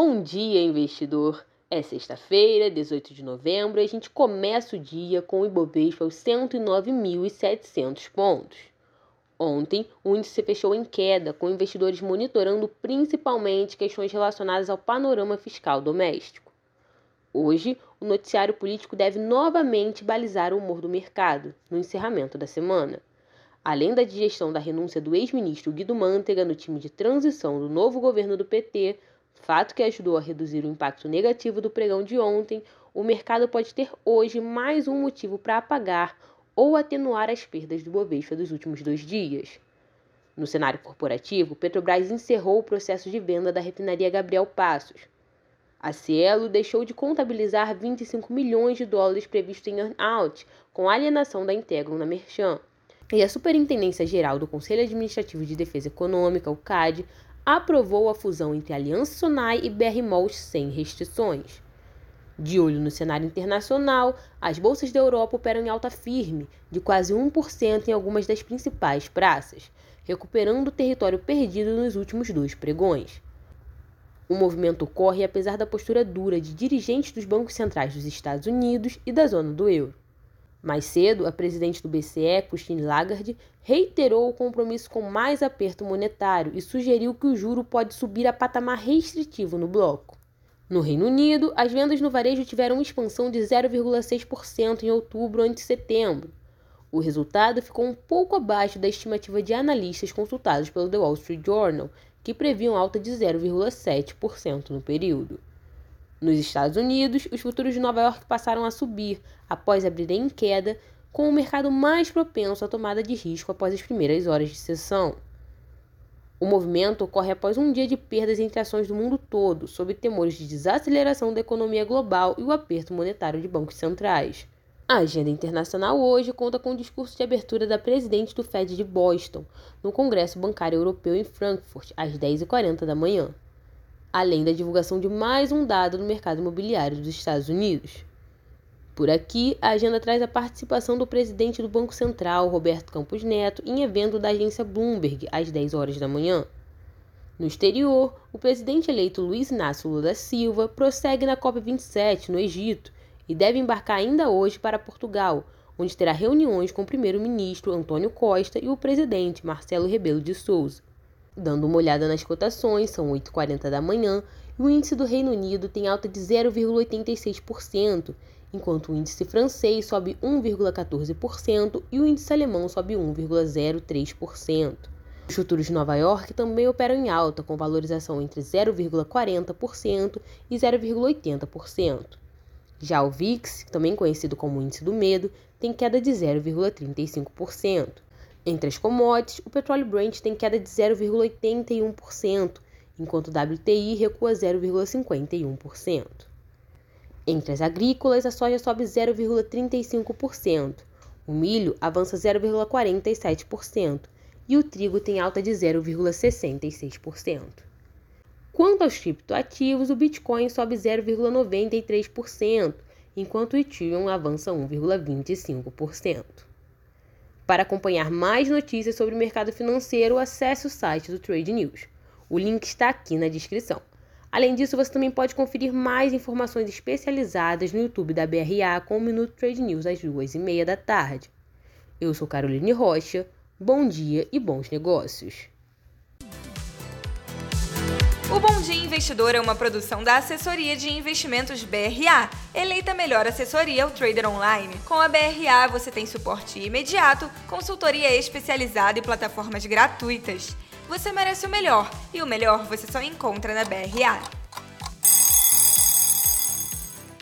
Bom dia, investidor! É sexta-feira, 18 de novembro, e a gente começa o dia com o Ibovespa aos 109.700 pontos. Ontem, o índice fechou em queda, com investidores monitorando principalmente questões relacionadas ao panorama fiscal doméstico. Hoje, o noticiário político deve novamente balizar o humor do mercado, no encerramento da semana. Além da digestão da renúncia do ex-ministro Guido Mantega no time de transição do novo governo do PT, fato que ajudou a reduzir o impacto negativo do pregão de ontem, o mercado pode ter hoje mais um motivo para apagar ou atenuar as perdas do Bovespa dos últimos dois dias. No cenário corporativo, Petrobras encerrou o processo de venda da refinaria Gabriel Passos. A Cielo deixou de contabilizar 25 milhões de dólares previstos em earn-out com alienação da Integrum na Merchan. E a Superintendência Geral do Conselho Administrativo de Defesa Econômica, o CAD, aprovou a fusão entre Aliança Sonai e BR Malls sem restrições. De olho no cenário internacional, as bolsas da Europa operam em alta firme, de quase 1% em algumas das principais praças, recuperando o território perdido nos últimos dois pregões. O movimento ocorre apesar da postura dura de dirigentes dos bancos centrais dos Estados Unidos e da zona do euro. Mais cedo, a presidente do BCE, Christine Lagarde, reiterou o compromisso com mais aperto monetário e sugeriu que o juro pode subir a patamar restritivo no bloco. No Reino Unido, as vendas no varejo tiveram expansão de 0,6% em outubro ante setembro. O resultado ficou um pouco abaixo da estimativa de analistas consultados pelo The Wall Street Journal, que previam alta de 0,7% no período. Nos Estados Unidos, os futuros de Nova York passaram a subir após abrirem em queda, com o mercado mais propenso à tomada de risco após as primeiras horas de sessão. O movimento ocorre após um dia de perdas entre ações do mundo todo, sob temores de desaceleração da economia global e o aperto monetário de bancos centrais. A agenda internacional hoje conta com o discurso de abertura da presidente do Fed de Boston, no Congresso Bancário Europeu em Frankfurt, às 10h40 da manhã além da divulgação de mais um dado no mercado imobiliário dos Estados Unidos. Por aqui, a agenda traz a participação do presidente do Banco Central, Roberto Campos Neto, em evento da agência Bloomberg, às 10 horas da manhã. No exterior, o presidente eleito Luiz Inácio Lula da Silva prossegue na COP27, no Egito, e deve embarcar ainda hoje para Portugal, onde terá reuniões com o primeiro-ministro Antônio Costa e o presidente Marcelo Rebelo de Souza. Dando uma olhada nas cotações, são 8h40 da manhã e o índice do Reino Unido tem alta de 0,86%, enquanto o índice francês sobe 1,14% e o índice alemão sobe 1,03%. Os futuros de Nova York também operam em alta, com valorização entre 0,40% e 0,80%. Já o VIX, também conhecido como índice do medo, tem queda de 0,35%. Entre as commodities, o petróleo Brent tem queda de 0,81%, enquanto o WTI recua 0,51%. Entre as agrícolas, a soja sobe 0,35%, o milho avança 0,47% e o trigo tem alta de 0,66%. Quanto aos criptoativos, o Bitcoin sobe 0,93%, enquanto o Ethereum avança 1,25%. Para acompanhar mais notícias sobre o mercado financeiro, acesse o site do Trade News. O link está aqui na descrição. Além disso, você também pode conferir mais informações especializadas no YouTube da BRA com o Minuto Trade News às duas e meia da tarde. Eu sou Caroline Rocha, bom dia e bons negócios. O Bom Dia Investidor é uma produção da Assessoria de Investimentos BRA, eleita melhor assessoria ao trader online. Com a BRA você tem suporte imediato, consultoria especializada e plataformas gratuitas. Você merece o melhor, e o melhor você só encontra na BRA.